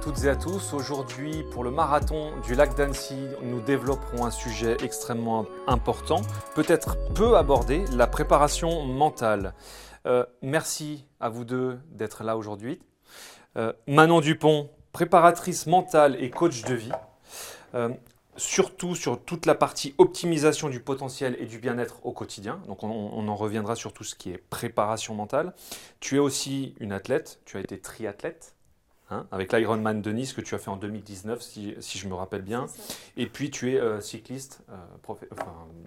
toutes et à tous. Aujourd'hui, pour le marathon du lac d'Annecy, nous développerons un sujet extrêmement important, peut-être peu abordé, la préparation mentale. Euh, merci à vous deux d'être là aujourd'hui. Euh, Manon Dupont, préparatrice mentale et coach de vie. Euh, surtout sur toute la partie optimisation du potentiel et du bien-être au quotidien. Donc on, en reviendra sur tout ce qui est préparation mentale. Tu es aussi une athlète, tu as été triathlète. Hein, avec l'Ironman de Nice que tu as fait en 2019, si, je me rappelle bien. Et puis tu es euh, cycliste, euh,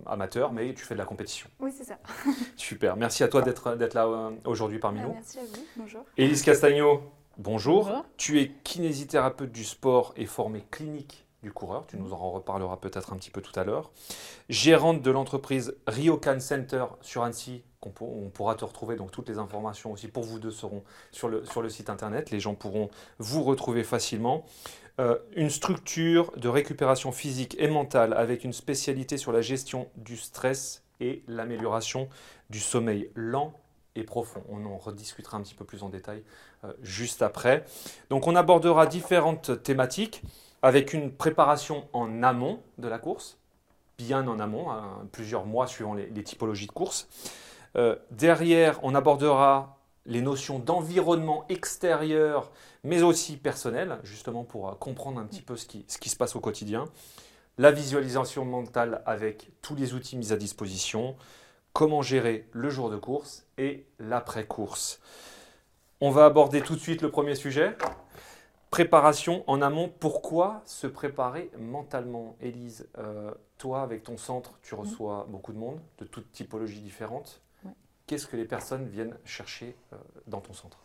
amateur, mais tu fais de la compétition. Oui, c'est ça. Super. Merci à toi d'être là euh, aujourd'hui parmi ah, nous. Merci à vous. Bonjour. Élise Castagno, bonjour. bonjour. Tu es kinésithérapeute du sport et formée clinique du coureur. Tu nous en reparleras peut-être un petit peu tout à l'heure. Gérante de l'entreprise Ryokan Center sur Annecy. On, pourra te retrouver, donc toutes les informations aussi pour vous deux seront sur le, sur le site internet. Les gens pourront vous retrouver facilement. Euh, une structure de récupération physique et mentale avec une spécialité sur la gestion du stress et l'amélioration du sommeil lent et profond. On en rediscutera un petit peu plus en détail euh, juste après. Donc on abordera différentes thématiques avec une préparation en amont de la course, bien en amont, hein, plusieurs mois suivant les, typologies de course. Euh, derrière, on abordera les notions d'environnement extérieur, mais aussi personnel, justement pour euh, comprendre un petit peu ce qui, ce qui se passe au quotidien. La visualisation mentale avec tous les outils mis à disposition, comment gérer le jour de course et l'après-course. On va aborder tout de suite le premier sujet, Préparation en amont, pourquoi se préparer mentalement? Élise, euh, toi avec ton centre, tu reçois beaucoup de monde, de toutes typologies différentes. Qu'est-ce que les personnes viennent chercher euh, dans ton centre?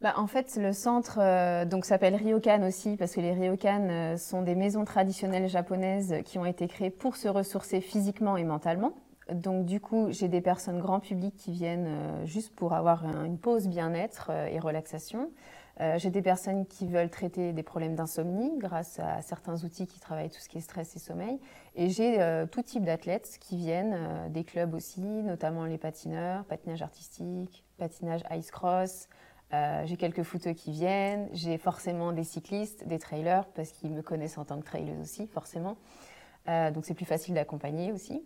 Bah, en fait, le centre euh, donc s'appelle Ryokan aussi parce que les Ryokan sont des maisons traditionnelles japonaises qui ont été créées pour se ressourcer physiquement et mentalement. Donc du coup, j'ai des personnes grand public qui viennent juste pour avoir une pause bien-être et relaxation. Euh, j'ai des personnes qui veulent traiter des problèmes d'insomnie grâce à certains outils qui travaillent tout ce qui est stress et sommeil. Et j'ai euh, tout type d'athlètes qui viennent, euh, des clubs aussi, notamment les patineurs, patinage artistique, patinage ice cross. j'ai quelques footeux qui viennent. J'ai forcément des cyclistes, des trailers, parce qu'ils me connaissent en tant que trailer aussi, forcément. donc c'est plus facile d'accompagner aussi.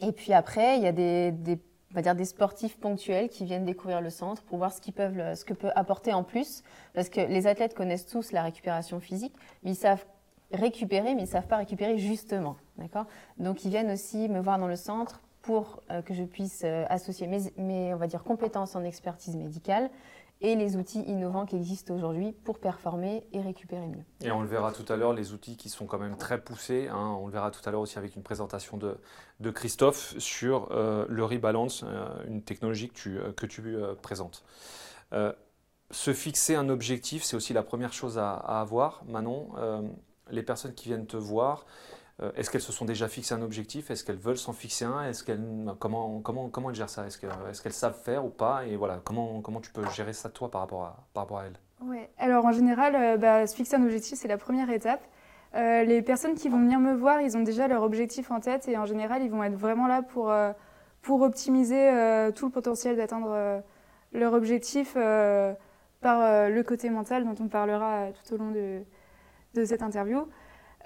Et puis après, il y a des, des on va dire des sportifs ponctuels qui viennent découvrir le centre pour voir ce qu'ils peuvent, ce que peut apporter en plus, parce que les athlètes connaissent tous la récupération physique, mais ils savent récupérer, mais ils savent pas récupérer justement, d'accord? Donc ils viennent aussi me voir dans le centre pour euh, que je puisse euh, associer mes, mes, on va dire, compétences en expertise médicale et les outils innovants qui existent aujourd'hui pour performer et récupérer mieux. Et on le verra tout à l'heure, les outils qui sont quand même très poussés. Hein. on le verra tout à l'heure aussi avec une présentation de, de Christophe sur euh, le rebalance, euh, une technologie que tu, euh, que tu présentes. se fixer un objectif, c'est aussi la première chose à, avoir. Manon, les personnes qui viennent te voir, est-ce qu'elles se sont déjà fixées un objectif? Est-ce qu'elles veulent s'en fixer un? Est-ce qu'elles, comment, comment, comment elles gèrent ça? Est-ce, qu'elles savent faire ou pas? Et voilà, comment, comment tu peux gérer ça toi par rapport à, par rapport à elles? Ouais. Alors en général, euh, bah, se fixer un objectif, c'est la première étape. Euh, les personnes qui vont venir me voir, ils ont déjà leur objectif en tête et en général, ils vont être vraiment là pour, pour optimiser tout le potentiel d'atteindre leur objectif par le côté mental dont on parlera tout au long de, de cette interview.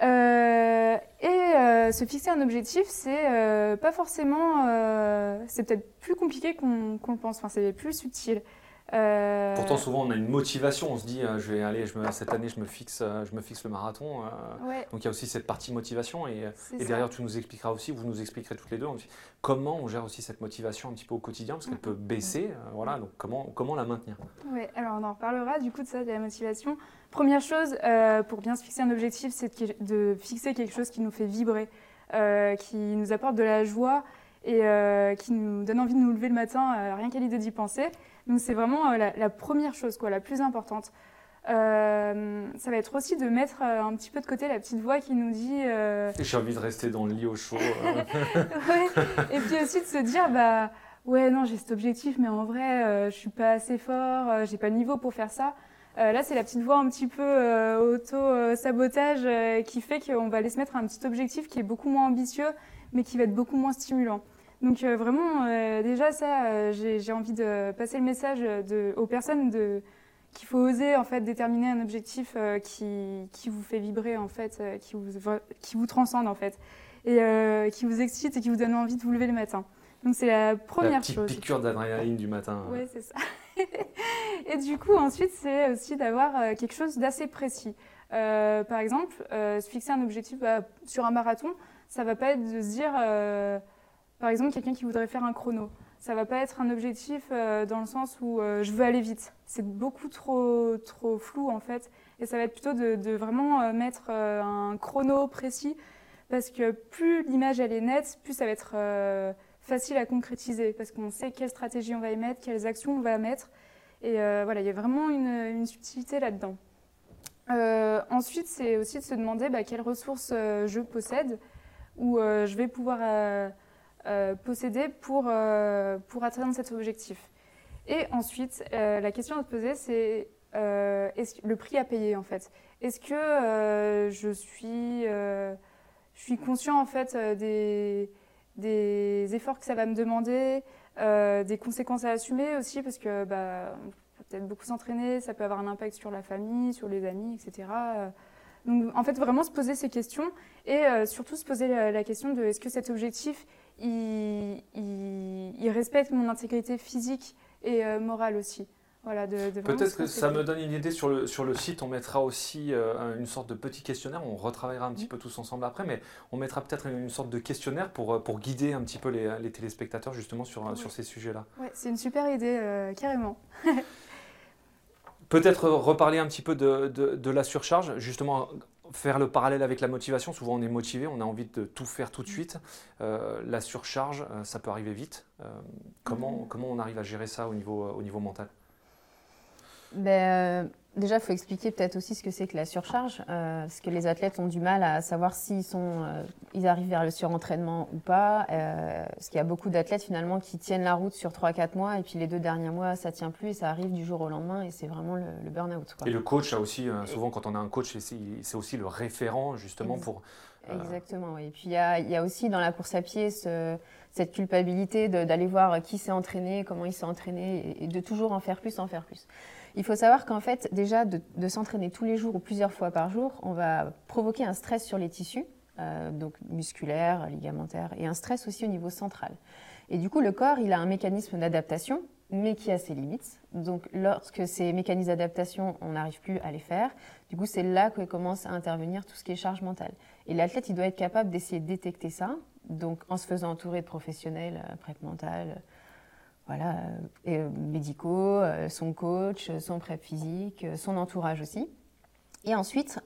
Euh, et euh, se fixer un objectif, c'est euh, pas forcément. c'est peut-être plus compliqué qu'on le pense, enfin, c'est plus subtil. Pourtant, souvent, on a une motivation. On se dit, je vais aller, je me, cette année, je me fixe, je me fixe le marathon. Donc, il y a aussi cette partie motivation. Et, et derrière, tu nous expliqueras aussi, vous nous expliquerez toutes les deux, comment on gère aussi cette motivation un petit peu au quotidien, parce qu'elle peut baisser. voilà, donc comment, comment la maintenir? Oui, alors on en reparlera du coup de ça, de la motivation. Première chose, euh, pour bien se fixer un objectif, c'est de, fixer quelque chose qui nous fait vibrer, euh, qui nous apporte de la joie et euh, qui nous donne envie de nous lever le matin, rien qu'à l'idée d'y penser. Donc c'est vraiment la, première chose, quoi, la plus importante. ça va être aussi de mettre un petit peu de côté la petite voix qui nous dit. J'ai envie de rester dans le lit au chaud. Et puis aussi de se dire, bah ouais, non, j'ai cet objectif, mais en vrai, je suis pas assez fort, j'ai pas le niveau pour faire ça. Euh, là, c'est la petite voix un petit peu euh, auto-sabotage euh, qui fait qu'on va aller se mettre un petit objectif qui est beaucoup moins ambitieux, mais qui va être beaucoup moins stimulant. Donc vraiment, déjà ça, j'ai envie de passer le message de, aux personnes de, qu'il faut oser en fait déterminer un objectif qui, qui, vous fait vibrer en fait, qui vous, qui vous transcende en fait, et qui vous excite et qui vous donne envie de vous lever le matin. Donc c'est la première la petite piqûre d'adrénaline du matin. Oui, c'est ça. et du coup, ensuite, c'est aussi d'avoir quelque chose d'assez précis. par exemple, se fixer un objectif bah, sur un marathon, ça va pas être de se dire, par exemple, quelqu'un qui voudrait faire un chrono ça va pas être un objectif euh, dans le sens où euh, je veux aller vite. C'est beaucoup trop, trop flou en fait. Et ça va être plutôt de, vraiment euh, mettre un chrono précis parce que plus l'image elle est nette, plus ça va être facile à concrétiser parce qu'on sait quelle stratégie on va y mettre, quelles actions on va mettre. Et voilà, il y a vraiment une, subtilité là-dedans. ensuite, c'est aussi de se demander bah, quelles ressources je possède ou je vais pouvoir euh, posséder pour, euh, pour atteindre cet objectif. Et ensuite, euh, la question à se poser, c'est le prix à payer en fait. Est-ce que je, suis, je suis conscient en fait des, des efforts que ça va me demander, des conséquences à assumer aussi, parce que bah, peut-être beaucoup s'entraîner, ça peut avoir un impact sur la famille, sur les amis, etc. Donc en fait, vraiment se poser ces questions et surtout se poser la question de est-ce que cet objectif il, respecte mon intégrité physique et euh, morale aussi? Voilà, Peut-être que ça me donne une idée sur le, sur le site. On mettra aussi euh, une sorte de petit questionnaire. On retravaillera un petit peu tous ensemble après, mais on mettra peut-être une, sorte de questionnaire pour, euh, pour guider un petit peu les, les téléspectateurs justement sur, sur ces sujets-là. Ouais, c'est une super idée, carrément. Peut-être reparler un petit peu de, de, de, la surcharge, justement faire le parallèle avec la motivation. Souvent, on est motivé, on a envie de tout faire tout de suite. Euh, la surcharge, euh, ça peut arriver vite. Euh, comment, mm-hmm. comment on arrive à gérer ça au niveau, au niveau mental? Ben, Déjà, il faut expliquer peut-être aussi ce que c'est que la surcharge, euh, parce que les athlètes ont du mal à savoir s'ils sont, euh, ils arrivent vers le surentraînement ou pas. Euh, parce qu'il y a beaucoup d'athlètes finalement qui tiennent la route sur 3-4 mois, et puis les deux derniers mois, ça tient plus, et ça arrive du jour au lendemain, et c'est vraiment le, burn-out. Et le coach a aussi, souvent quand on a un coach, c'est aussi le référent justement pour... Exactement, oui. Et puis il y a, y a, aussi dans la course à pied ce, cette culpabilité d'aller voir qui s'est entraîné, comment il s'est entraîné, et de toujours en faire plus, en faire plus. Il faut savoir qu'en fait, déjà, de, s'entraîner tous les jours ou plusieurs fois par jour, on va provoquer un stress sur les tissus, euh, donc musculaires, ligamentaires, et un stress aussi au niveau central. Et du coup, le corps, il a un mécanisme d'adaptation, mais qui a ses limites. Donc, lorsque ces mécanismes d'adaptation, on n'arrive plus à les faire, du coup, c'est là que commence à intervenir tout ce qui est charge mentale. Et l'athlète, il doit être capable d'essayer de détecter ça, donc en se faisant entourer de professionnels, euh, prête mentale, voilà, euh, euh, médicaux, euh, son coach, son prep physique, son entourage aussi. Et ensuite,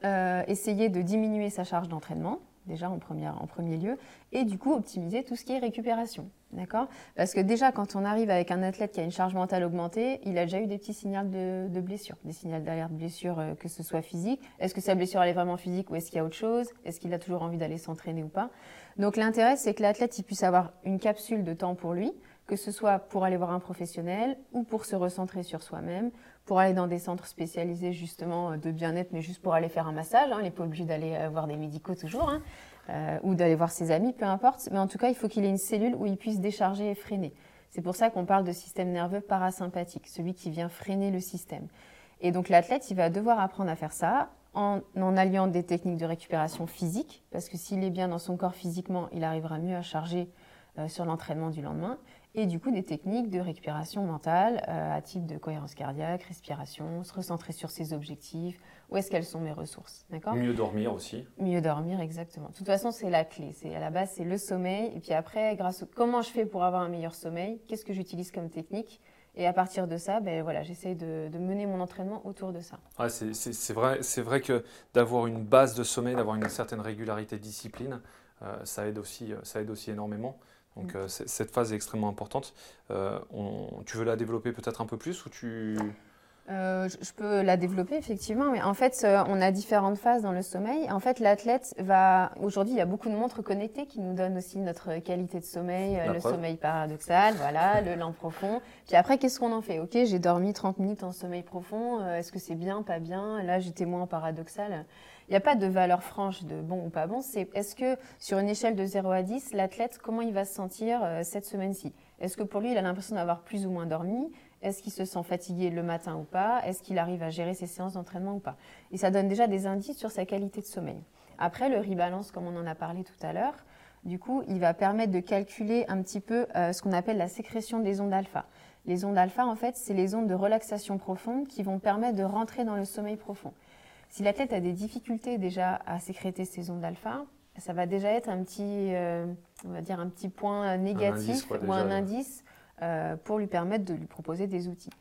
essayer de diminuer sa charge d'entraînement, déjà en, premier lieu, et du coup optimiser tout ce qui est récupération. D'accord? Parce que déjà, quand on arrive avec un athlète qui a une charge mentale augmentée, il a déjà eu des petits signaux de, blessure, des signaux d'alerte blessure, que ce soit physique. Est-ce que sa blessure elle est vraiment physique ou est-ce qu'il y a autre chose? Est-ce qu'il a toujours envie d'aller s'entraîner ou pas? Donc l'intérêt, c'est que l'athlète il puisse avoir une capsule de temps pour lui, que ce soit pour aller voir un professionnel ou pour se recentrer sur soi-même, pour aller dans des centres spécialisés justement euh, de bien-être, mais juste pour aller faire un massage. Hein. Il n'est pas obligé d'aller euh, voir des médicaux toujours, hein, euh, ou d'aller voir ses amis, peu importe. Mais en tout cas, il faut qu'il ait une cellule où il puisse décharger et freiner. C'est pour ça qu'on parle de système nerveux parasympathique, celui qui vient freiner le système. Et donc l'athlète, il va devoir apprendre à faire ça en, en, alliant des techniques de récupération physique, parce que s'il est bien dans son corps physiquement, il arrivera mieux à charger sur l'entraînement du lendemain et du coup des techniques de récupération mentale euh, à type de cohérence cardiaque, respiration, se recentrer sur ses objectifs, où est-ce qu'elles sont mes ressources, d'accord? Mieux dormir aussi. Mieux dormir, exactement. De toute façon, c'est la clé. C'est à la base, c'est le sommeil, et puis après, grâce au comment je fais pour avoir un meilleur sommeil, qu'est-ce que j'utilise comme technique, et à partir de ça, ben voilà, j'essaie de, mener mon entraînement autour de ça. Ouais, c'est vrai, c'est vrai que d'avoir une base de sommeil, d'avoir une certaine régularité, discipline, euh, ça aide aussi, ça aide aussi énormément. Donc euh, cette phase est extrêmement importante. Euh, tu veux la développer peut-être un peu plus ou tu... Euh, je peux la développer effectivement, mais en fait, on a différentes phases dans le sommeil. En fait, l'athlète va. Aujourd'hui, il y a beaucoup de montres connectées qui nous donnent aussi notre qualité de sommeil, le sommeil paradoxal, voilà, le lent profond. Puis après, qu'est-ce qu'on en fait? Ok, j'ai dormi 30 minutes en sommeil profond. Est-ce que c'est bien, pas bien? Là, j'étais moins paradoxal. Il n'y a pas de valeur franche de bon ou pas bon. C'est est-ce que sur une échelle de 0 à 10, l'athlète, comment il va se sentir euh, cette semaine-ci? Est-ce que pour lui, il a l'impression d'avoir plus ou moins dormi? Est-ce qu'il se sent fatigué le matin ou pas? Est-ce qu'il arrive à gérer ses séances d'entraînement ou pas? Et ça donne déjà des indices sur sa qualité de sommeil. Après, le rebalance, comme on en a parlé tout à l'heure, du coup, il va permettre de calculer un petit peu euh, ce qu'on appelle la sécrétion des ondes alpha. Les ondes alpha, en fait, c'est les ondes de relaxation profonde qui vont permettre de rentrer dans le sommeil profond. Si l'athlète a des difficultés déjà à sécréter ces ondes alpha, ça va déjà être un petit, euh, on va dire un petit point négatif ou un indice euh, pour lui permettre de lui proposer des outils.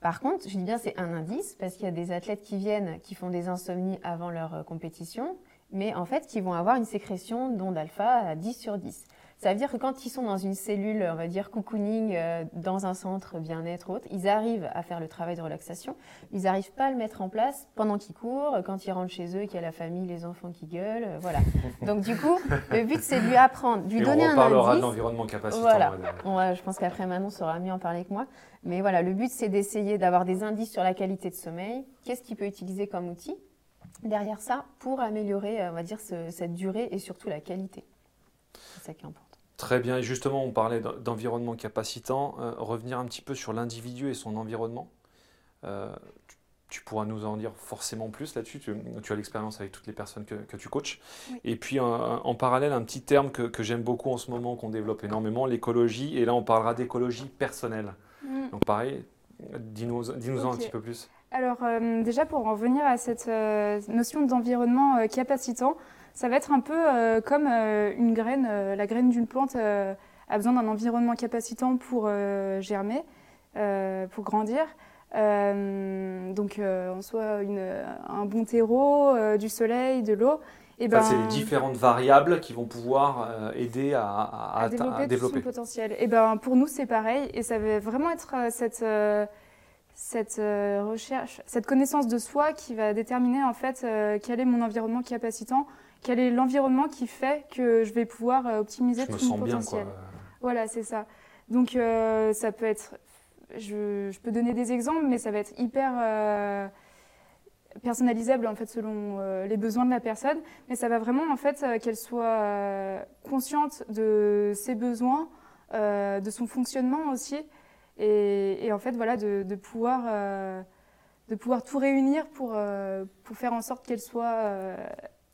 Par contre, je dis bien c'est un indice parce qu'il y a des athlètes qui viennent, qui font des insomnies avant leur euh, compétition, mais en fait qui vont avoir une sécrétion d'ondes alpha à 10 sur 10. Ça veut dire que quand ils sont dans une cellule, on va dire cocooning, euh, dans un centre bien-être autre, ils arrivent à faire le travail de relaxation. Ils n'arrivent pas à le mettre en place pendant qu'ils courent, quand ils rentrent chez eux, qu'il y a la famille, les enfants qui gueulent, euh, voilà. Donc du coup, le but c'est de lui apprendre, de lui donner un indice. On reparlera de l'environnement capacitant. Voilà. je pense qu'après Manon saura mieux en parler que moi. Mais voilà, le but c'est d'essayer d'avoir des indices sur la qualité de sommeil. Qu'est-ce qu'il peut utiliser comme outil derrière ça pour améliorer, euh, on va dire, cette durée et surtout la qualité? C'est ça qui est important. Très bien, et justement, on parlait d'environnement capacitant. Euh, revenir un petit peu sur l'individu et son environnement. Euh, tu, pourras nous en dire forcément plus là-dessus. Tu, as l'expérience avec toutes les personnes que, tu coaches. Et puis, en parallèle, un petit terme que, j'aime beaucoup en ce moment, qu'on développe énormément, l'écologie. Et là, on parlera d'écologie personnelle. Mm. Donc, pareil, dis-nous en un petit peu plus. Alors, euh, déjà, pour en revenir à cette notion d'environnement capacitant, ça va être un peu euh, comme euh, une graine. Euh, la graine d'une plante a besoin d'un environnement capacitant pour germer, pour grandir. donc, en soit un bon terreau, du soleil, de l'eau. Et ben, c'est les différentes variables qui vont pouvoir aider à, développer, son potentiel. Et ben, pour nous, c'est pareil. Et ça va vraiment être cette, cette recherche, cette connaissance de soi qui va déterminer en fait quel est mon environnement capacitant quel est l'environnement qui fait que je vais pouvoir euh, optimiser tout mon potentiel. Voilà, c'est ça. Donc euh, ça peut être, je, peux donner des exemples, mais ça va être hyper euh, personnalisable en fait selon les besoins de la personne. Mais ça va vraiment en fait qu'elle soit consciente de ses besoins, de son fonctionnement aussi, et, en fait voilà de, de pouvoir de pouvoir tout réunir pour, pour faire en sorte qu'elle soit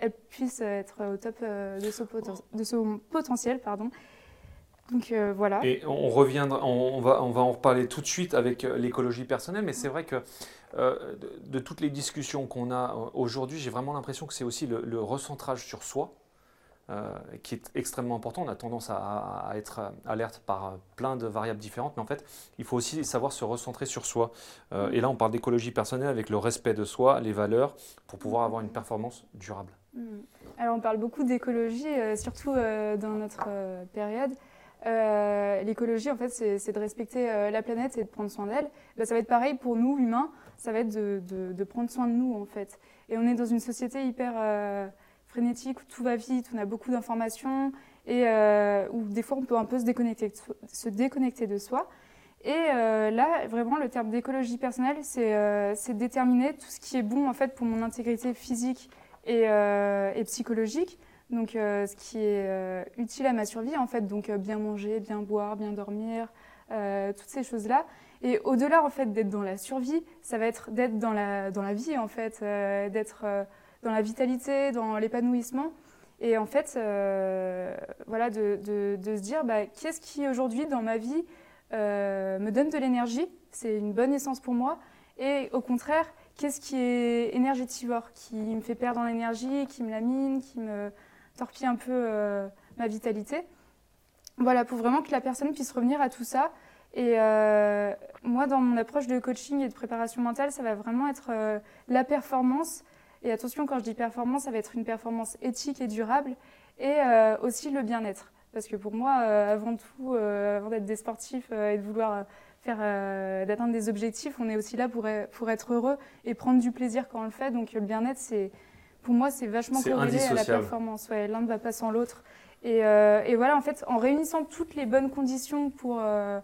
elle puisse être au top euh, de son, potentiel. Pardon. Donc euh, voilà. Et on reviendra, on, va, on va en reparler tout de suite avec euh, l'écologie personnelle, mais c'est vrai que de, toutes les discussions qu'on a aujourd'hui, j'ai vraiment l'impression que c'est aussi le, recentrage sur soi qui est extrêmement important. On a tendance à, être alerte par plein de variables différentes, mais en fait, il faut aussi savoir se recentrer sur soi. et là, on parle d'écologie personnelle avec le respect de soi, les valeurs, pour pouvoir avoir une performance durable. Mm. Alors on parle beaucoup d'écologie, euh, surtout euh, dans notre euh, période. L'écologie, en fait, c'est de respecter la planète et de prendre soin d'elle. Bah, ça va être pareil pour nous, humains, ça va être de, prendre soin de nous, en fait. Et on est dans une société hyper frénétique, où tout va vite, on a beaucoup d'informations, et où des fois on peut un peu se déconnecter, se déconnecter de soi. Et là, vraiment, le terme d'écologie personnelle, c'est déterminer tout ce qui est bon, en fait, pour mon intégrité physique euh, et, psychologique. Donc, euh, ce qui est euh, utile à ma survie, en fait, donc bien manger, bien boire, bien dormir, toutes ces choses-là. Et au-delà, en fait, d'être dans la survie, ça va être d'être dans la, dans la vie, en fait, d'être dans la vitalité, dans l'épanouissement. Et en fait, voilà, de, de, se dire, bah, qu'est-ce qui aujourd'hui dans ma vie me donne de l'énergie? C'est une bonne essence pour moi. Et au contraire, qu'est-ce qui est énergétivore, qui me fait perdre en énergie, qui me lamine, qui me torpille un peu euh, ma vitalité? Voilà, pour vraiment que la personne puisse revenir à tout ça. Et euh, moi, dans mon approche de coaching et de préparation mentale, ça va vraiment être euh, la performance. Et attention, quand je dis performance, ça va être une performance éthique et durable, et aussi le bien-être. Parce que pour moi, avant tout, avant d'être des sportifs et de vouloir faire euh, d'atteindre des objectifs. On est aussi là pour, pour être heureux et prendre du plaisir quand on le fait. Donc le bien-être, c'est pour moi, c'est vachement corrélé à la performance. Ouais, L'un ne va pas sans l'autre. Et, euh, et, voilà, en fait, en réunissant toutes les bonnes conditions pour, euh,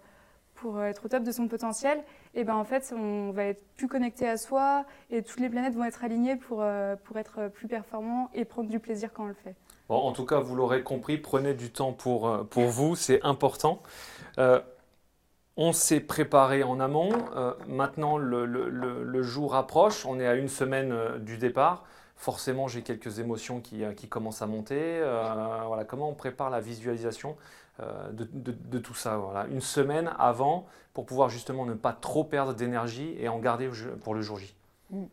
pour être au top de son potentiel, et ben en fait, on va être plus connecté à soi et toutes les planètes vont être alignées pour, pour être plus performant et prendre du plaisir quand on le fait. Bon, en tout cas, vous l'aurez compris, prenez du temps pour, pour vous, c'est important On s'est préparé en amont. Euh, maintenant, le, jour approche. On est à une semaine euh, du départ. Forcément, j'ai quelques émotions qui, euh, commencent à monter. voilà, comment on prépare la visualisation de, tout ça voilà. Une semaine avant pour pouvoir justement ne pas trop perdre d'énergie et en garder pour le jour J. Mm.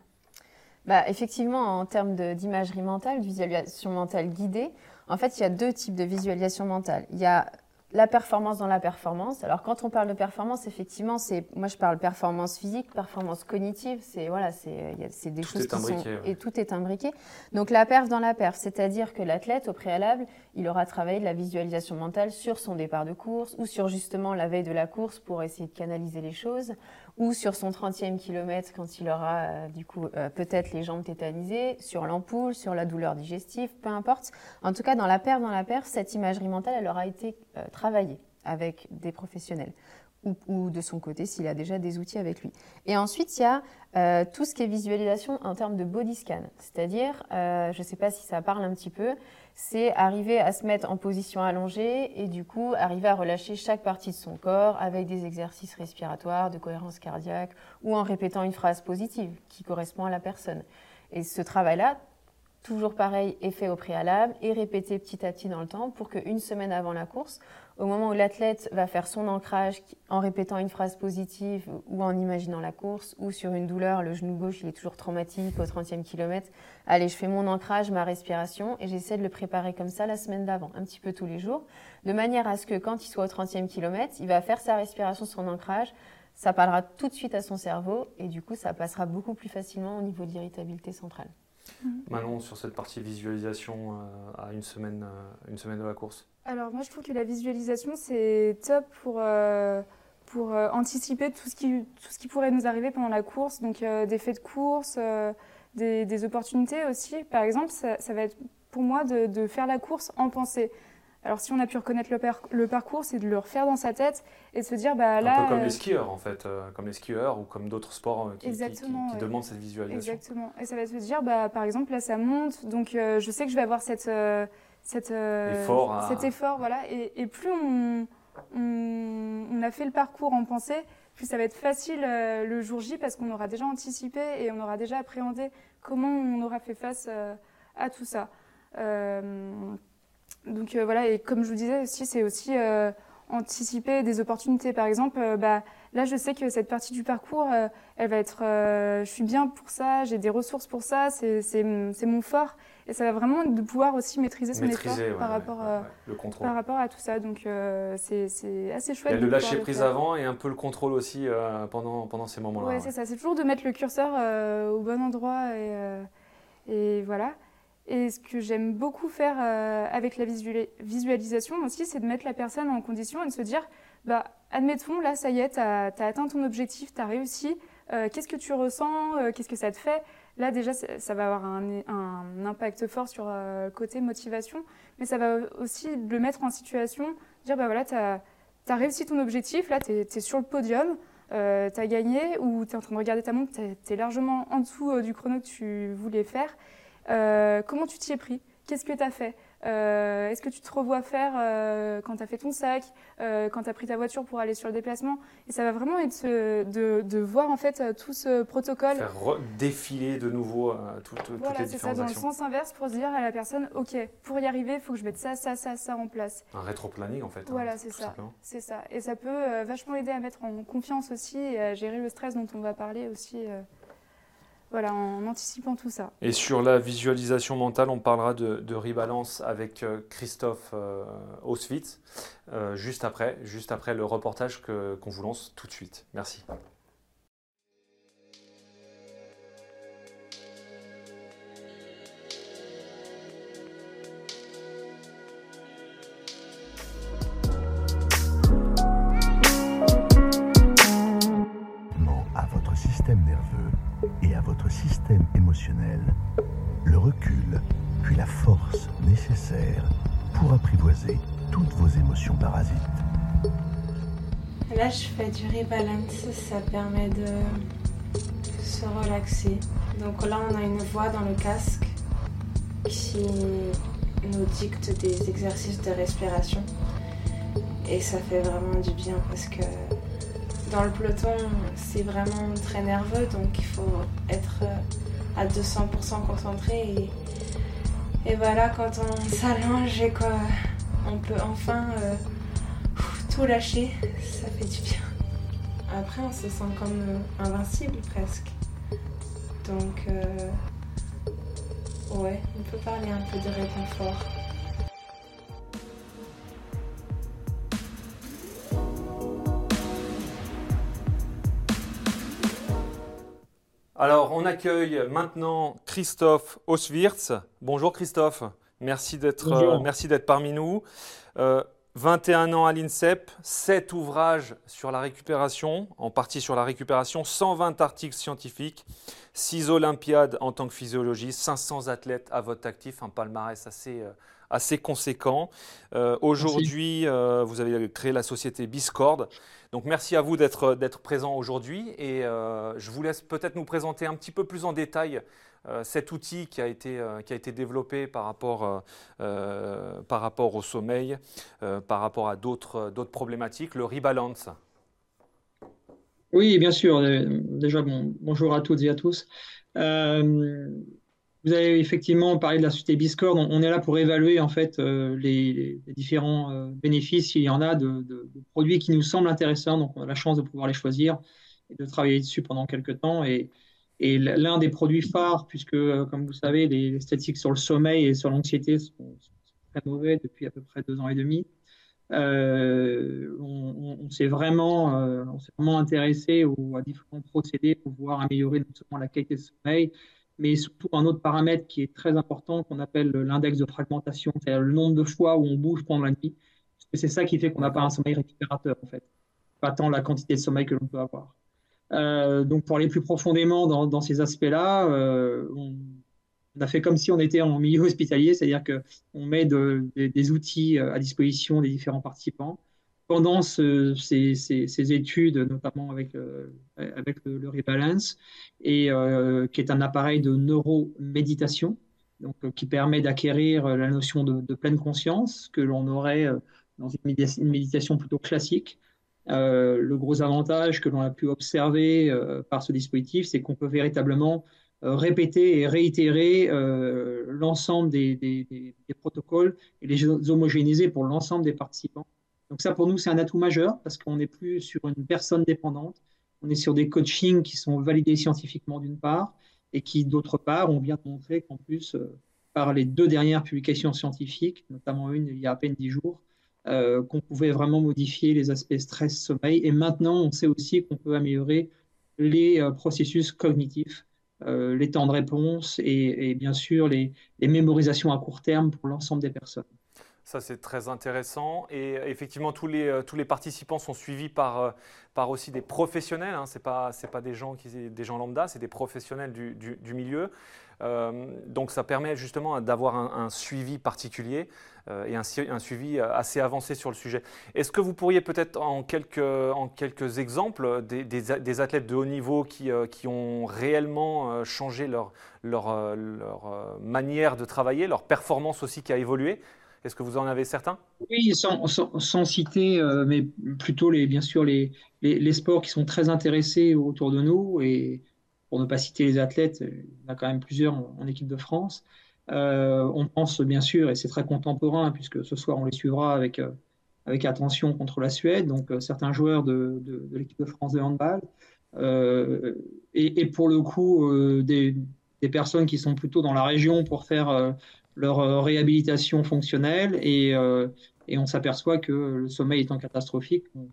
Bah, effectivement, en termes d'imagerie mentale, de visualisation mentale guidée, en fait, il y a deux types de visualisation mentale. Il y a la performance dans la performance. Alors quand on parle de performance, effectivement, c'est moi je parle performance physique, performance cognitive, c'est voilà, c'est des choses qui sont et tout est imbriqué. Donc la perf dans la perf, c'est-à-dire que l'athlète au préalable, il aura travaillé de la visualisation mentale sur son départ de course ou sur justement la veille de la course pour essayer de canaliser les choses ou sur son 30e kilomètre quand il aura euh, du coup euh, peut-être les jambes tétanisées, sur l'ampoule, sur la douleur digestive, peu importe. En tout cas, dans la perf, dans la perf, cette imagerie mentale, elle aura été euh, travaillée avec des professionnels ou, de son côté s'il a déjà des outils avec lui. Et ensuite, il y a tout ce qui est visualisation en termes de body scan, c'est-à-dire, je ne sais pas si ça parle un petit peu, c'est arriver à se mettre en position allongée et du coup arriver à relâcher chaque partie de son corps avec des exercices respiratoires, de cohérence cardiaque ou en répétant une phrase positive qui correspond à la personne. Et ce travail-là, toujours pareil, est fait au préalable et répété petit à petit dans le temps pour qu'une semaine avant la course, au moment où l'athlète va faire son ancrage en répétant une phrase positive ou en imaginant la course ou sur une douleur, le genou gauche il est toujours traumatique au 30e kilomètre, allez je fais mon ancrage, ma respiration et j'essaie de le préparer comme ça la semaine d'avant, un petit peu tous les jours, de manière à ce que quand il soit au 30e kilomètre, il va faire sa respiration, son ancrage, ça parlera tout de suite à son cerveau et du coup ça passera beaucoup plus facilement au niveau de l'irritabilité centrale. Manon, sur cette partie visualisation euh, à une semaine, euh, une semaine de la course Alors moi je trouve que la visualisation c'est top pour, euh, pour anticiper tout ce, qui, tout ce qui pourrait nous arriver pendant la course, donc des faits de course, des, des, opportunités aussi. Par exemple, ça, ça va être pour moi de, de, faire la course en pensée. Alors si on a pu reconnaître le, parcours, c'est de le refaire dans sa tête et de se dire bah là. Un peu comme les skieurs en fait, euh, comme les skieurs ou comme d'autres sports euh, qui, demandent cette visualisation. Exactement. Et ça va se dire bah par exemple là ça monte, donc euh, je sais que je vais avoir cette cette effort, cet effort voilà et, plus on, on, a fait le parcours en pensée, plus ça va être facile le jour J parce qu'on aura déjà anticipé et on aura déjà appréhendé comment on aura fait face à tout ça. Donc euh, voilà, et comme je vous disais aussi, c'est aussi euh, anticiper des opportunités. Par exemple, euh, bah, là, je sais que cette partie du parcours, elle va être, je suis bien pour ça, j'ai des ressources pour ça, c'est mon fort. Et ça va vraiment de pouvoir aussi maîtriser son effort par, rapport, par rapport à tout ça. Donc c'est assez chouette. Et le lâcher prise avant et un peu le contrôle aussi pendant, pendant ces moments-là. Oui, c'est ça. C'est toujours de mettre le curseur au bon endroit et, et voilà. Et ce que j'aime beaucoup faire euh, avec la visualisation aussi, c'est de mettre la personne en condition et de se dire, bah, admettons, là, ça y est, tu as, atteint ton objectif, tu as réussi, euh, qu'est-ce que tu ressens, euh, qu'est-ce que ça te fait? Là, déjà, ça va avoir un, impact fort sur le côté motivation, mais ça va aussi le mettre en situation, dire, bah voilà, tu as, réussi ton objectif, là, tu es, sur le podium, tu as gagné, ou tu es en train de regarder ta montre, tu es, largement en dessous du chrono que tu voulais faire. Euh, comment tu t'y es pris? Qu'est-ce que tu as fait? Euh, Est-ce que tu te revois faire euh, quand tu as fait ton sac, quand tu as pris ta voiture pour aller sur le déplacement? Et ça va vraiment être de, de, voir en fait tout ce protocole. Faire défiler de nouveau toutes, voilà, toutes les différentes ça, dans le sens inverse pour se dire à la personne, ok, pour y arriver, il faut que je mette ça, ça, ça, ça en place. Un rétro-planning en fait. Hein, voilà, c'est ça. C'est ça. Et ça peut vachement aider à mettre en confiance aussi et à gérer le stress dont on va parler aussi voilà, en anticipant tout ça. Et sur la visualisation mentale, on parlera de, rebalance avec euh, Christophe euh, euh, juste après, juste après le reportage qu'on vous lance tout de suite. Merci. Le recul, puis la force nécessaire pour apprivoiser toutes vos émotions parasites. Là, je fais du rebalance, ça permet de se relaxer. Donc là, on a une voix dans le casque qui nous dicte des exercices de respiration. Et ça fait vraiment du bien parce que dans le peloton, c'est vraiment très nerveux, donc il faut être à 200% concentré. Et, voilà, quand on s'allonge et qu'on peut enfin tout lâcher, ça fait du bien. Après, on se sent comme invincible presque. Donc, ouais, on peut parler un peu de réconfort. Alors, on accueille maintenant Christophe Oswirtz. Bonjour Christophe, merci d'être euh, parmi nous. 21 euh, ans à l'INSEP, 7 ouvrages sur la récupération, en partie sur la récupération, 120 articles scientifiques, 6 Olympiades en tant que physiologiste, 500 athlètes à votre actif, un palmarès assez, euh, assez conséquent. Aujourd'hui, vous avez créé la société Biscord. Donc merci à vous d'être présent aujourd'hui et euh, je vous laisse peut-être nous présenter un petit peu plus en détail euh, cet outil qui a été, euh, qui a été développé par rapport, par rapport au sommeil, par rapport à d'autres problématiques, le rebalance. Oui, bien sûr. Déjà, bon, bonjour à toutes et à tous. Vous avez effectivement parlé de la société Biscord. On, est là pour évaluer en fait euh, les, différents euh, bénéfices, s'il y en a, de, produits qui nous semblent intéressants. Donc, on a la chance de pouvoir les choisir et de travailler dessus pendant quelques temps. Et, l'un des produits phares, puisque, euh, comme vous savez, les, statistiques sur le sommeil et sur l'anxiété sont, très mauvais depuis à peu près deux ans et demi. on, s'est vraiment, on vraiment intéressé aux, à différents procédés pour pouvoir améliorer non seulement la qualité de sommeil, mais surtout un autre paramètre qui est très important qu'on appelle l'index de fragmentation, c'est-à-dire le nombre de fois où on bouge pendant la nuit. c'est ça qui fait qu'on n'a pas un sommeil récupérateur, en fait. Pas tant la quantité de sommeil que l'on peut avoir. Euh, donc, pour aller plus profondément dans, ces aspects-là, euh, on, a fait comme si on était en milieu hospitalier, c'est-à-dire qu'on met des, outils à disposition des différents participants pendant ces, études, notamment avec, euh, avec le, Rebalance, et euh, qui est un appareil de neuroméditation, donc, euh, qui permet d'acquérir la notion de, pleine conscience que l'on aurait dans une méditation, plutôt classique. le gros avantage que l'on a pu observer par ce dispositif, c'est qu'on peut véritablement répéter et réitérer l'ensemble des, des, protocoles et les homogénéiser pour l'ensemble des participants donc ça, pour nous, c'est un atout majeur parce qu'on n'est plus sur une personne dépendante. On est sur des coachings qui sont validés scientifiquement d'une part et qui, d'autre part, ont bien montré qu'en plus, euh, par les deux dernières publications scientifiques, notamment une il y a à peine dix jours, euh, qu'on pouvait vraiment modifier les aspects stress-sommeil. Et maintenant, on sait aussi qu'on peut améliorer les euh, processus cognitifs, les temps de réponse et, bien sûr les mémorisations à court terme pour l'ensemble des personnes. Ça, c'est très intéressant. Et effectivement, tous les, euh, tous les participants sont suivis par, euh, par aussi des professionnels. Hein. Ce n'est pas, pas des, gens qui, des gens lambda, c'est des professionnels du, du, milieu. Euh, donc, ça permet justement d'avoir un, suivi particulier et un, un, suivi assez avancé sur le sujet. Est-ce que vous pourriez peut-être, en quelques, en quelques exemples, des, des, athlètes de haut niveau qui, qui ont réellement changé leur, leur, leur manière de travailler, leur performance aussi qui a évolué est-ce que vous en avez certains? Oui, sans, citer, euh, mais plutôt les, bien sûr les, les, sports qui sont très intéressés autour de nous. Et pour ne pas citer les athlètes, il y en a quand même plusieurs en, équipe de France. Euh, on pense bien sûr, et c'est très contemporain, puisque ce soir on les suivra avec, euh, avec attention contre la Suède, donc certains joueurs de, de, l'équipe de France de handball. Et, et, pour le coup, des, des, personnes qui sont plutôt dans la région pour faire leur euh, réhabilitation fonctionnelle et, euh, et on s'aperçoit que le sommeil étant catastrophique, on,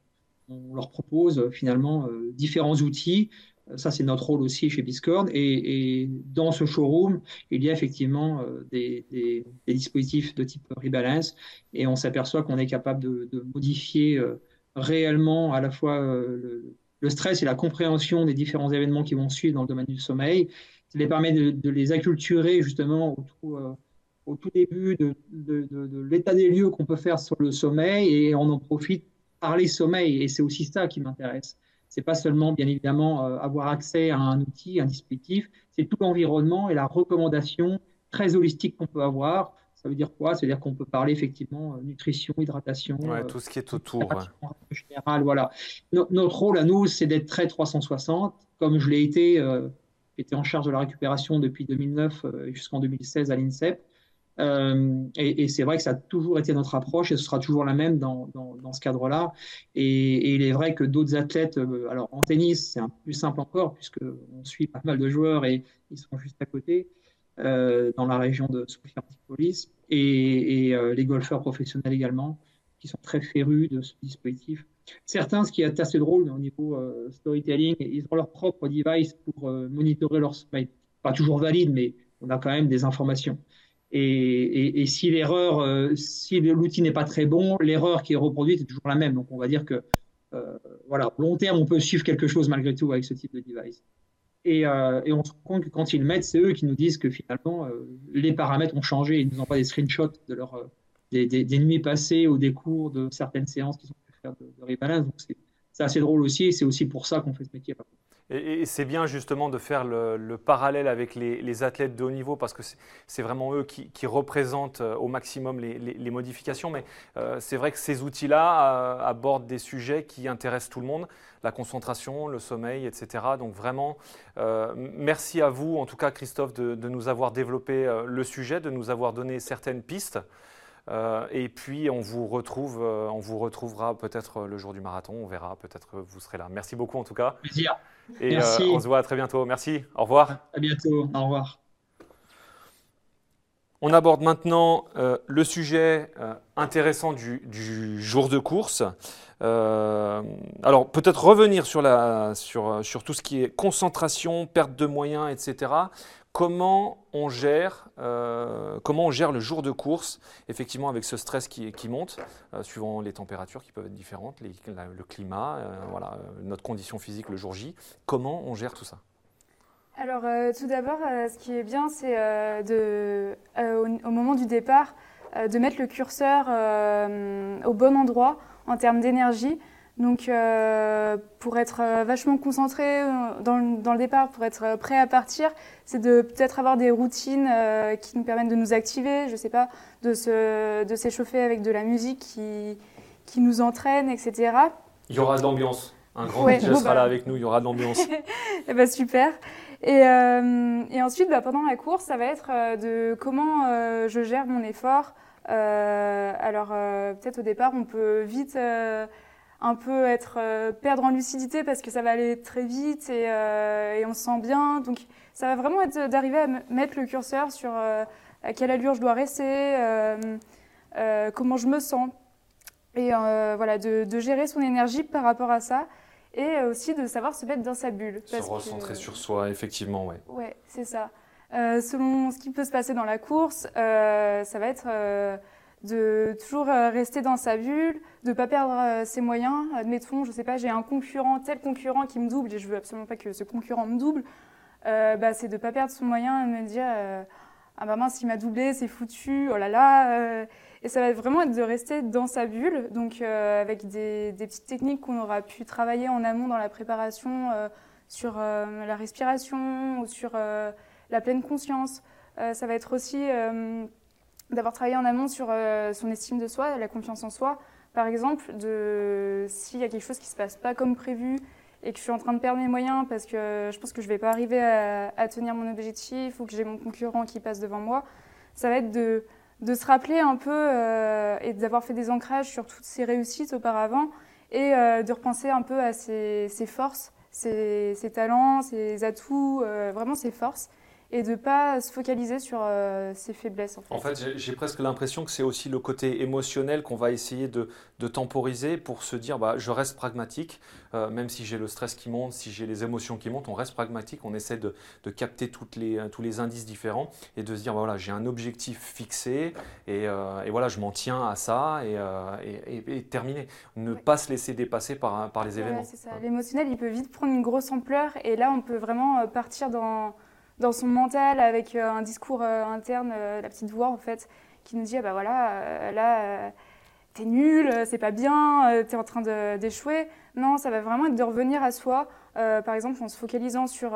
leur propose euh, finalement différents outils. Ça, c'est notre rôle aussi chez Biscord. Et, dans ce showroom, il y a effectivement des, dispositifs de type rebalance et on s'aperçoit qu'on est capable de, modifier réellement à la fois le, le, stress et la compréhension des différents événements qui vont suivre dans le domaine du sommeil. Ça les permet de, de les acculturer justement autour au tout début de, l'état des lieux qu'on peut faire sur le sommeil et on en profite par les sommeils. Et c'est aussi ça qui m'intéresse. C'est pas seulement, bien évidemment, euh, avoir accès à un outil, un dispositif, c'est tout l'environnement et la recommandation très holistique qu'on peut avoir. Ça veut dire quoi? Ça veut dire qu'on peut parler effectivement nutrition, hydratation. tout ce qui est autour. Général, voilà. notre rôle à nous, c'est d'être très 360, comme je l'ai été. J'étais en charge de la récupération depuis 2009 jusqu'en 2016 à l'INSEP. Euh, et, c'est vrai que ça a toujours été notre approche et ce sera toujours la même dans, dans, ce cadre-là. Et, il est vrai que d'autres athlètes, euh, alors en tennis, c'est un peu plus simple encore puisqu'on suit pas mal de joueurs et ils sont juste à côté euh, dans la région de Sofia Antipolis et, les golfeurs professionnels également qui sont très férus de ce dispositif. Certains, ce qui est assez drôle au niveau storytelling, ils ont leur propre device pour monitorer leur sommeil. Pas toujours valide, mais on a quand même des informations. Et, si l'erreur, euh, si l'outil n'est pas très bon, l'erreur qui est reproduite est toujours la même. Donc on va dire que, euh, voilà, long terme, on peut suivre quelque chose malgré tout avec ce type de device. Et, euh, on se rend compte que quand ils mettent, c'est eux qui nous disent que finalement, les paramètres ont changé. Ils nous envoient des screenshots de leur, des, nuits passées ou des cours de certaines séances qu'ils ont pu faire de, de. Donc c'est assez drôle aussi. Et c'est aussi pour ça qu'on fait ce métier. Et, c'est bien justement de faire le, parallèle avec les, athlètes de haut niveau parce que c'est vraiment eux qui, représentent euh, au maximum les, modifications. Mais euh, c'est vrai que ces outils-là euh, abordent des sujets qui intéressent tout le monde, la concentration, le sommeil, etc. Donc vraiment, merci à vous, en tout cas Christophe, de, de nous avoir développé le sujet, de nous avoir donné certaines pistes. Euh, et puis on vous retrouve, euh, on vous retrouvera peut-être le jour du marathon, on verra, peut-être vous serez là. Merci beaucoup en tout cas. Plaisir. Et euh, on se voit à très bientôt. Merci. Au revoir. À bientôt. Au revoir. On aborde maintenant le sujet intéressant du, jour de course. alors peut-être revenir sur, la, sur, sur, tout ce qui est concentration, perte de moyens, etc comment on gère, euh, comment on gère le jour de course, effectivement avec ce stress qui, monte, euh, suivant les températures qui peuvent être différentes, le climat, euh, voilà, notre condition physique le jour J. Comment on gère tout ça? Alors tout d'abord, ce qui est bien, c'est au, moment du départ, de mettre le curseur au bon endroit en termes d'énergie. Donc, euh, pour être euh, vachement concentré euh, dans, le départ, pour être prêt à partir, c'est de peut-être avoir des routines qui nous permettent de nous activer, je ne sais pas, de, s'échauffer avec de la musique qui, qui nous entraîne, etc. Il y aura de l'ambiance. Un grand ouais, sera bah. là avec nous, il y aura de l'ambiance. et eh ben, super. Et, et ensuite, bah, pendant la course, ça va être de comment je gère mon effort. alors, peut-être au départ, on peut vite un peu être euh, perdre en lucidité parce que ça va aller très vite et, euh, et, on se sent bien. Donc ça va vraiment être d'arriver à mettre le curseur sur euh, à quelle allure je dois rester, comment je me sens et voilà de, de, gérer son énergie par rapport à ça et aussi de savoir se mettre dans sa bulle. Se recentrer sur soi, effectivement, ouais. Ouais, c'est ça. selon ce qui peut se passer dans la course, ça va être de toujours euh, rester dans sa bulle, de ne pas perdre euh, ses moyens. Admettons, je ne sais pas, j'ai un concurrent, tel concurrent qui me double et je veux absolument pas que ce concurrent me double. Euh, bah, c'est de ne pas perdre son moyen et de me dire Ah bah mince, il m'a doublé, c'est foutu, oh là là. et ça va vraiment être de rester dans sa bulle, donc avec des, petites techniques qu'on aura pu travailler en amont dans la préparation sur la respiration ou sur la pleine conscience. ça va être aussi d'avoir travaillé en amont sur euh, son estime de soi, la confiance en soi. Par exemple, de s'il y a quelque chose qui se passe pas comme prévu et que je suis en train de perdre mes moyens parce que je pense que je vais pas arriver à, tenir mon objectif ou que j'ai mon concurrent qui passe devant moi, ça va être de, se rappeler un peu euh, et d'avoir fait des ancrages sur toutes ses réussites auparavant et euh, de repenser un peu à ses, forces, ses, talents, ses atouts, vraiment ses forces et de ne pas se focaliser sur euh, ses faiblesses. En fait, j'ai presque l'impression que c'est aussi le côté émotionnel qu'on va essayer de, de, temporiser pour se dire bah, je reste pragmatique, euh, même si j'ai le stress qui monte, si j'ai les émotions qui montent, on reste pragmatique, on essaie de, de capter toutes les, euh, tous les indices différents et de se dire bah, voilà, j'ai un objectif fixé et, et, voilà, je m'en tiens à ça et, et, et terminer. Ne pas se laisser dépasser par, par les événements. L'émotionnel, il peut vite prendre une grosse ampleur et là, on peut vraiment partir dans dans son mental avec euh, un discours euh, interne, euh, la petite voix en fait, qui nous dit ah bah voilà, là t'es nul, c'est pas bien, t'es en train d'échouer. Non, ça va vraiment être de revenir à soi, par exemple en se focalisant sur,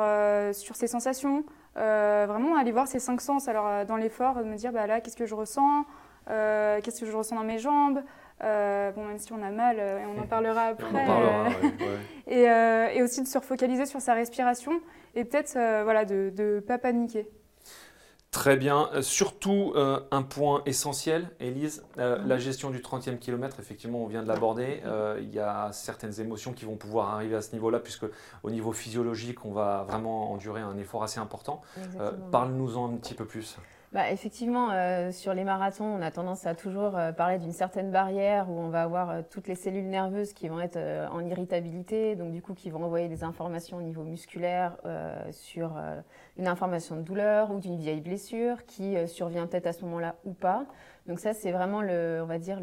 sur ses sensations, vraiment aller voir ses cinq sens. Alors dans l'effort, de me dire bah là, qu'est-ce que je ressens, qu'est-ce que je ressens dans mes jambes, euh, bon, même si on a mal, et on en parlera après. et, et, aussi de se refocaliser sur sa respiration et peut-être voilà, de ne pas paniquer. Très bien. Euh, surtout, euh, un point essentiel, Élise, euh, la gestion du 30e kilomètre, effectivement, on vient de l'aborder. il y a certaines émotions qui vont pouvoir arriver à ce niveau-là, puisque au niveau physiologique, on va vraiment endurer un effort assez important. Parle-nous-en un petit peu plus. Bah, effectivement, euh, sur les marathons, on a tendance à toujours euh, parler d'une certaine barrière où on va avoir euh, toutes les cellules nerveuses qui vont être en irritabilité, donc du coup qui vont envoyer des informations au niveau musculaire sur une information de douleur ou d'une vieille blessure qui survient peut-être à ce moment-là ou pas. Donc ça, c'est vraiment le, on va dire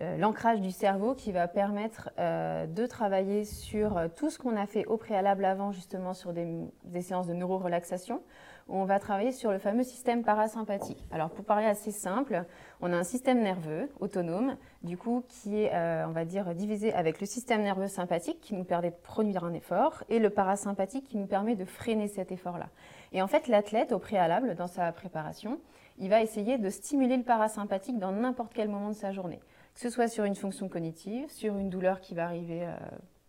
l'ancrage du cerveau qui va permettre de travailler sur tout ce qu'on a fait au préalable avant, justement sur des, des séances de neuro-relaxation on va travailler sur le fameux système parasympathique. Alors pour parler assez simple, on a un système nerveux autonome, du coup qui est, euh, on va dire, divisé avec le système nerveux sympathique qui nous permet de produire un effort et le parasympathique qui nous permet de freiner cet effort-là. Et en fait, l'athlète, au préalable, dans sa préparation, il va essayer de stimuler le parasympathique dans n'importe quel moment de sa journée, que ce soit sur une fonction cognitive, sur une douleur qui va arriver. Euh,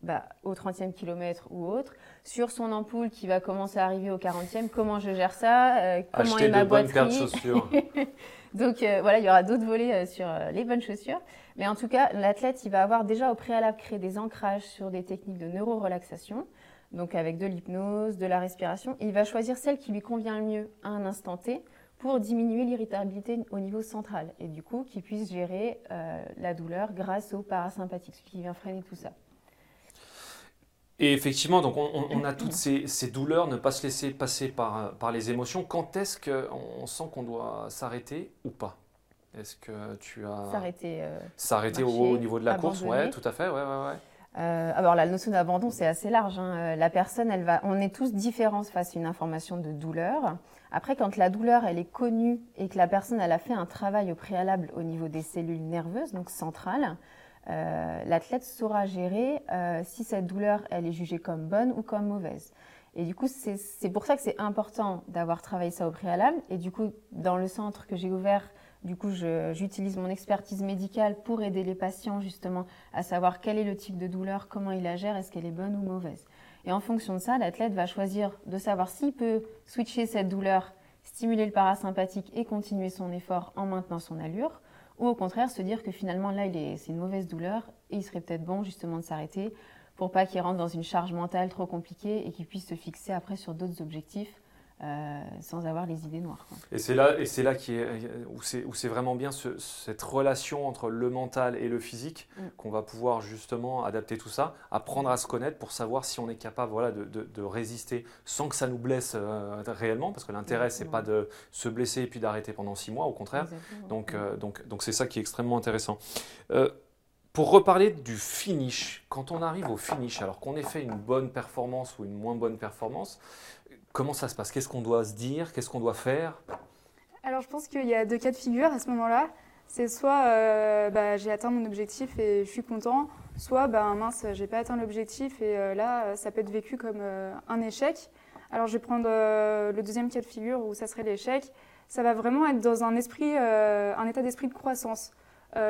bah, au 30e kilomètre ou autre, sur son ampoule qui va commencer à arriver au 40e, comment je gère ça, euh, comment est ma boîte de chaussures. Donc euh, voilà, il y aura d'autres volets euh, sur les bonnes chaussures. Mais en tout cas, l'athlète, il va avoir déjà au préalable créé des ancrages sur des techniques de neuro-relaxation, donc avec de l'hypnose, de la respiration. Et il va choisir celle qui lui convient le mieux à un instant T pour diminuer l'irritabilité au niveau central et du coup qu'il puisse gérer la douleur grâce au parasympathique, ce qui vient freiner tout ça. Et effectivement, donc on, a toutes ces, douleurs, ne pas se laisser passer par, par les émotions. Quand est-ce qu'on sent qu'on doit s'arrêter ou pas? Est-ce que tu as s'arrêter euh, s'arrêter au, niveau de la course? Ouais, tout à fait. Ouais, ouais, ouais. Euh, alors la notion d'abandon c'est assez large. Hein. Euh, la personne, elle va, on est tous différents face à une information de douleur. Après, quand la douleur elle est connue et que la personne elle a fait un travail au préalable au niveau des cellules nerveuses, donc centrales, euh, l'athlète saura gérer euh, si cette douleur elle est jugée comme bonne ou comme mauvaise. Et du coup, c'est pour ça que c'est important d'avoir travaillé ça au préalable. Et du coup, dans le centre que j'ai ouvert, du coup, j'utilise mon expertise médicale pour aider les patients justement à savoir quel est le type de douleur, comment il la gère, est-ce qu'elle est bonne ou mauvaise. Et en fonction de ça, l'athlète va choisir de savoir s'il peut switcher cette douleur, stimuler le parasympathique et continuer son effort en maintenant son allure, ou au contraire se dire que finalement là c'est une mauvaise douleur et il serait peut-être bon justement de s'arrêter pour pas qu'il rentre dans une charge mentale trop compliquée et qu'il puisse se fixer après sur d'autres objectifs euh, sans avoir les idées noires. Et c'est là, et c'est là qui est, où, c'est, où c'est vraiment bien cette relation entre le mental et le physique mm. qu'on va pouvoir justement adapter tout ça, apprendre à se connaître pour savoir si on est capable voilà, de, de, résister sans que ça nous blesse euh, réellement, parce que l'intérêt c'est pas de se blesser et puis d'arrêter pendant six mois, au contraire. Donc, euh, donc, donc c'est ça qui est extrêmement intéressant. Pour reparler du finish, quand on arrive au finish, alors qu'on ait fait une bonne performance ou une moins bonne performance, Comment ça se passe? Qu'est-ce qu'on doit se dire? Qu'est-ce qu'on doit faire? Alors je pense qu'il y a deux cas de figure à ce moment-là. C'est soit euh, bah, j'ai atteint mon objectif et je suis content, soit bah, mince, j'ai pas atteint l'objectif et euh, là, ça peut être vécu comme euh, un échec. Alors je vais prendre le deuxième cas de figure où ça serait l'échec. Ça va vraiment être dans un esprit, un état d'esprit de croissance,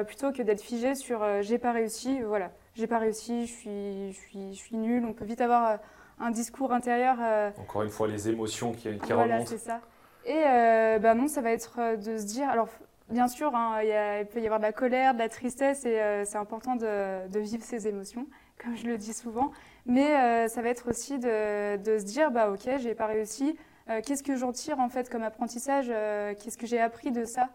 plutôt que d'être figé sur j'ai pas réussi, voilà, j'ai pas réussi, je suis, je je suis nul. On peut vite avoir un discours intérieur. Euh, Encore une fois, les émotions qui, qui voilà, remontent. c'est ça. Et euh, bah non, ça va être euh, de se dire. Alors, bien sûr, hein, il, peut y avoir de la colère, de la tristesse, et c'est important de, de, vivre ces émotions, comme je le dis souvent. Mais ça va être aussi de, de, se dire, bah ok, j'ai pas réussi. Qu'est-ce que j'en tire en fait comme apprentissage? Qu'est-ce que j'ai appris de ça?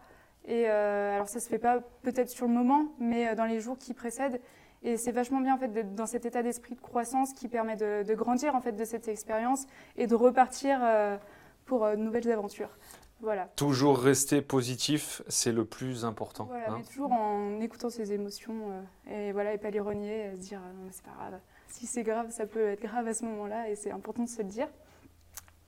Et alors, ça se fait pas peut-être sur le moment, mais dans les jours qui précèdent. Et c'est vachement bien en fait d'être dans cet état d'esprit de croissance qui permet de, grandir en fait de cette expérience et de repartir euh, pour euh, de nouvelles aventures. Voilà. Toujours rester positif, c'est le plus important. Voilà, hein. mais toujours en écoutant ses émotions euh, et voilà et pas les renier, se dire c'est pas grave. Si c'est grave, ça peut être grave à ce moment-là et c'est important de se le dire.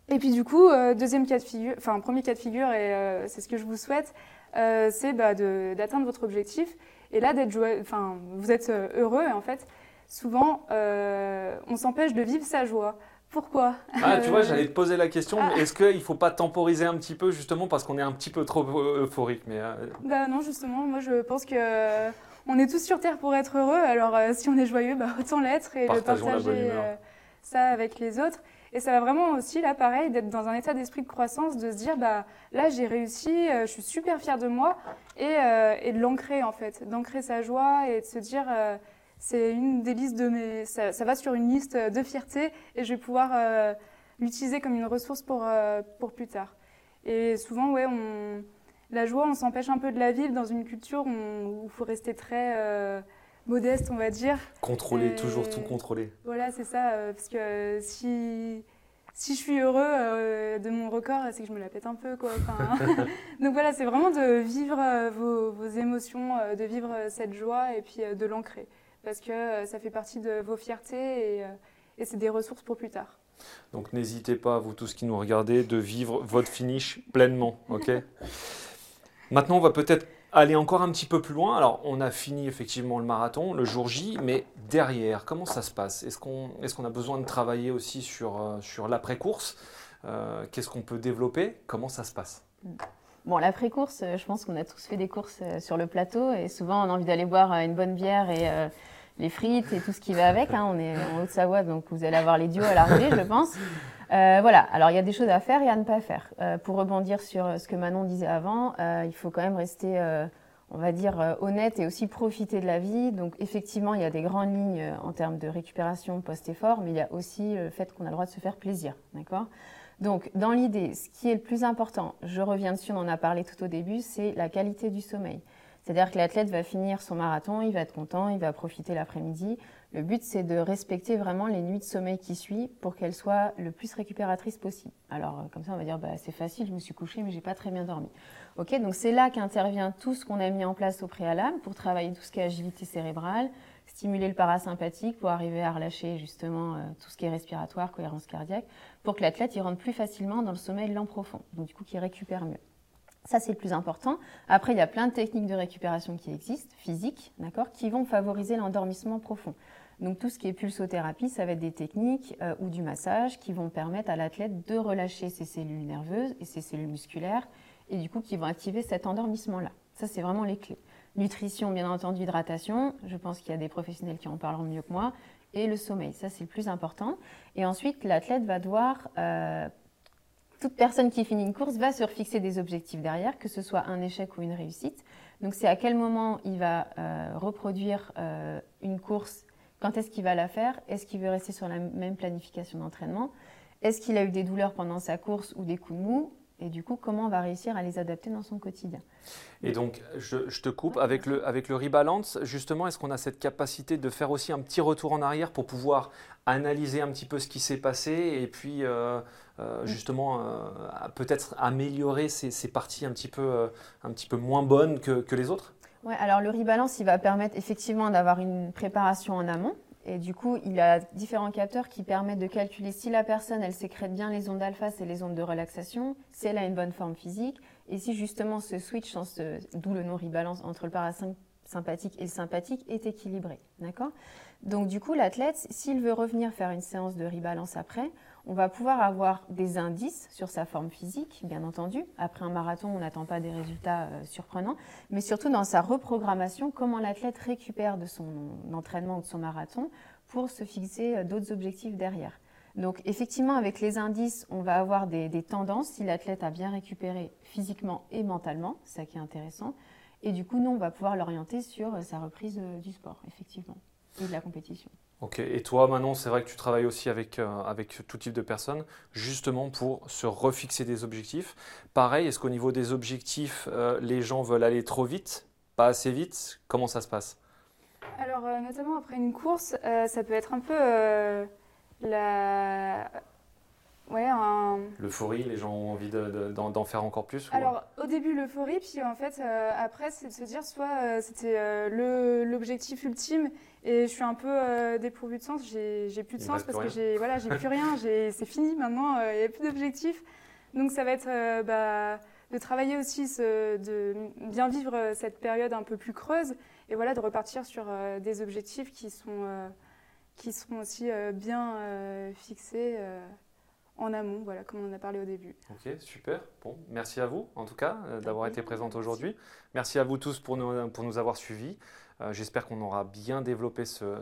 Et puis du coup, deuxième cas de figure, enfin premier cas de figure et c'est ce que je vous souhaite, c'est bah, d'atteindre votre objectif Et là, d'être enfin, vous êtes heureux, et en fait, souvent, on s'empêche de vivre sa joie. Pourquoi? Ah, tu vois, j'allais te poser la question. Ah. Est-ce qu'il ne faut pas temporiser un petit peu, justement, parce qu'on est un petit peu trop euphorique mais, Bah non, justement, moi je pense que on est tous sur Terre pour être heureux. Alors si on est joyeux, bah, autant l'être et le partager ça avec les autres. Et ça va vraiment aussi, là, pareil, d'être dans un état d'esprit de croissance, de se dire, bah, là, j'ai réussi, euh, je suis super fière de moi, et, euh, et de l'ancrer, en fait, d'ancrer sa joie et de se dire, euh, c'est une des listes de mes. Ça, ça, va sur une liste de fierté, et je vais pouvoir l'utiliser comme une ressource pour, pour plus tard. Et souvent, ouais, on, la joie, on s'empêche un peu de la vivre dans une culture où il faut rester très modeste, on va dire. Contrôler, toujours tout contrôler. Voilà, c'est ça. Euh, parce que si, si je suis heureux euh, de mon record, c'est que je me la pète un peu. Quoi. donc voilà, c'est vraiment de vivre euh, vos, vos, émotions, de vivre cette joie et puis de l'ancrer. Parce que ça fait partie de vos fiertés et, et c'est des ressources pour plus tard. Donc n'hésitez pas, vous tous qui nous regardez, de vivre votre finish pleinement. ok? Maintenant, on va peut-être aller encore un petit peu plus loin. Alors, on a fini effectivement le marathon, le jour J, mais derrière, comment ça se passe? Est-ce qu'on est a besoin de travailler aussi sur, euh, sur l'après-course? Euh, Qu'est-ce qu'on peut développer? Comment ça se passe? Bon, l'après-course, euh, je pense qu'on a tous fait des courses sur le plateau et souvent on a envie d'aller boire une bonne bière et les frites et tout ce qui va avec. Hein. On est en Haute-Savoie, donc vous allez avoir les duos à l'arrivée, je pense. Voilà, alors il y a des choses à faire et à ne pas faire. pour rebondir sur ce que Manon disait avant, il faut quand même rester on va dire, euh, honnête et aussi profiter de la vie. Donc effectivement, il y a des grandes lignes euh, en termes de récupération post-effort, mais il y a aussi le fait qu'on a le droit de se faire plaisir. D'accord? Donc dans l'idée, ce qui est le plus important, je reviens dessus, on en a parlé tout au début, c'est la qualité du sommeil. C'est-à-dire que l'athlète va finir son marathon, il va être content, il va profiter l'après-midi. Le but, c'est de respecter vraiment les nuits de sommeil qui suivent pour qu'elles soient le plus récupératrices possible. Alors, euh, comme ça, on va dire, bah, c'est facile, je me suis couché, mais j'ai pas très bien dormi. Ok, donc c'est là qu'intervient tout ce qu'on a mis en place au préalable pour travailler tout ce qui est agilité cérébrale, stimuler le parasympathique pour arriver à relâcher justement euh, tout ce qui est respiratoire, cohérence cardiaque, pour que l'athlète y rentre plus facilement dans le sommeil lent profond, donc du coup qu'il récupère mieux. Ça, c'est le plus important. Après, il y a plein de techniques de récupération qui existent, physiques, d'accord, qui vont favoriser l'endormissement profond. Donc, tout ce qui est pulsothérapie, ça va être des techniques euh, ou du massage qui vont permettre à l'athlète de relâcher ses cellules nerveuses et ses cellules musculaires et du coup qui vont activer cet endormissement-là. Ça, c'est vraiment les clés. Nutrition, bien entendu, hydratation. Je pense qu'il y a des professionnels qui en parleront mieux que moi. Et le sommeil, ça, c'est le plus important. Et ensuite, l'athlète va devoir euh, toute personne qui finit une course va se fixer des objectifs derrière, que ce soit un échec ou une réussite. Donc c'est à quel moment il va euh, reproduire euh, une course, quand est-ce qu'il va la faire, est-ce qu'il veut rester sur la même planification d'entraînement, est-ce qu'il a eu des douleurs pendant sa course ou des coups de mou, et du coup, comment on va réussir à les adapter dans son quotidien Et donc, je, te coupe, avec, le, avec le rebalance, justement, est-ce qu'on a cette capacité de faire aussi un petit retour en arrière pour pouvoir analyser un petit peu ce qui s'est passé et puis euh, euh, justement euh, peut-être améliorer ces, parties un petit peu, un petit peu moins bonnes que, que les autres? Ouais, alors le rebalance, il va permettre effectivement d'avoir une préparation en amont, et du coup, il a différents capteurs qui permettent de calculer si la personne, elle sécrète bien les ondes alpha, c'est les ondes de relaxation, si elle a une bonne forme physique, et si justement ce switch, d'où le nom rebalance entre le parasympathique et le sympathique, est équilibré. D'accord? Donc du coup, l'athlète, s'il veut revenir faire une séance de rebalance après, on va pouvoir avoir des indices sur sa forme physique, bien entendu. Après un marathon, on n'attend pas des résultats euh, surprenants, mais surtout dans sa reprogrammation, comment l'athlète récupère de son entraînement ou de son marathon pour se fixer euh, d'autres objectifs derrière. Donc effectivement, avec les indices, on va avoir des, tendances si l'athlète a bien récupéré physiquement et mentalement, ça qui est intéressant. Et du coup, nous, on va pouvoir l'orienter sur euh, sa reprise du sport, effectivement, et de la compétition. Ok, et toi Manon, c'est vrai que tu travailles aussi avec, euh, avec tout type de personnes, justement pour se refixer des objectifs. Pareil, est-ce qu'au niveau des objectifs, euh, les gens veulent aller trop vite, pas assez vite? Comment ça se passe? Alors, euh, notamment après une course, ça peut être un peu la Ouais, L'euphorie, les gens ont envie d'en faire encore plus Alors, au début, l'euphorie, puis en fait, euh, après, c'est de se dire soit euh, c'était euh, l'objectif ultime et je suis un peu dépourvu de sens, j'ai plus de sens parce que j'ai voilà, plus rien, c'est fini maintenant, il n'y a plus d'objectif. Donc, ça va être bah, de travailler aussi, de bien vivre cette période un peu plus creuse et voilà, de repartir sur des objectifs qui, sont, qui seront aussi bien fixés en amont, voilà, comme on en a parlé au début. Ok, super. Bon, merci à vous, en tout cas, d'avoir été présente aujourd'hui. Merci à vous tous pour nous, pour nous avoir suivis. Euh, j'espère qu'on aura bien développé ce,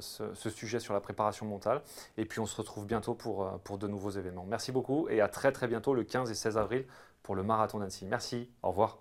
sujet sur la préparation mentale. Et puis on se retrouve bientôt pour, euh, pour de nouveaux événements. Merci beaucoup et à très très bientôt le 15 et 16 avril pour le marathon d'Annecy. Merci, au revoir.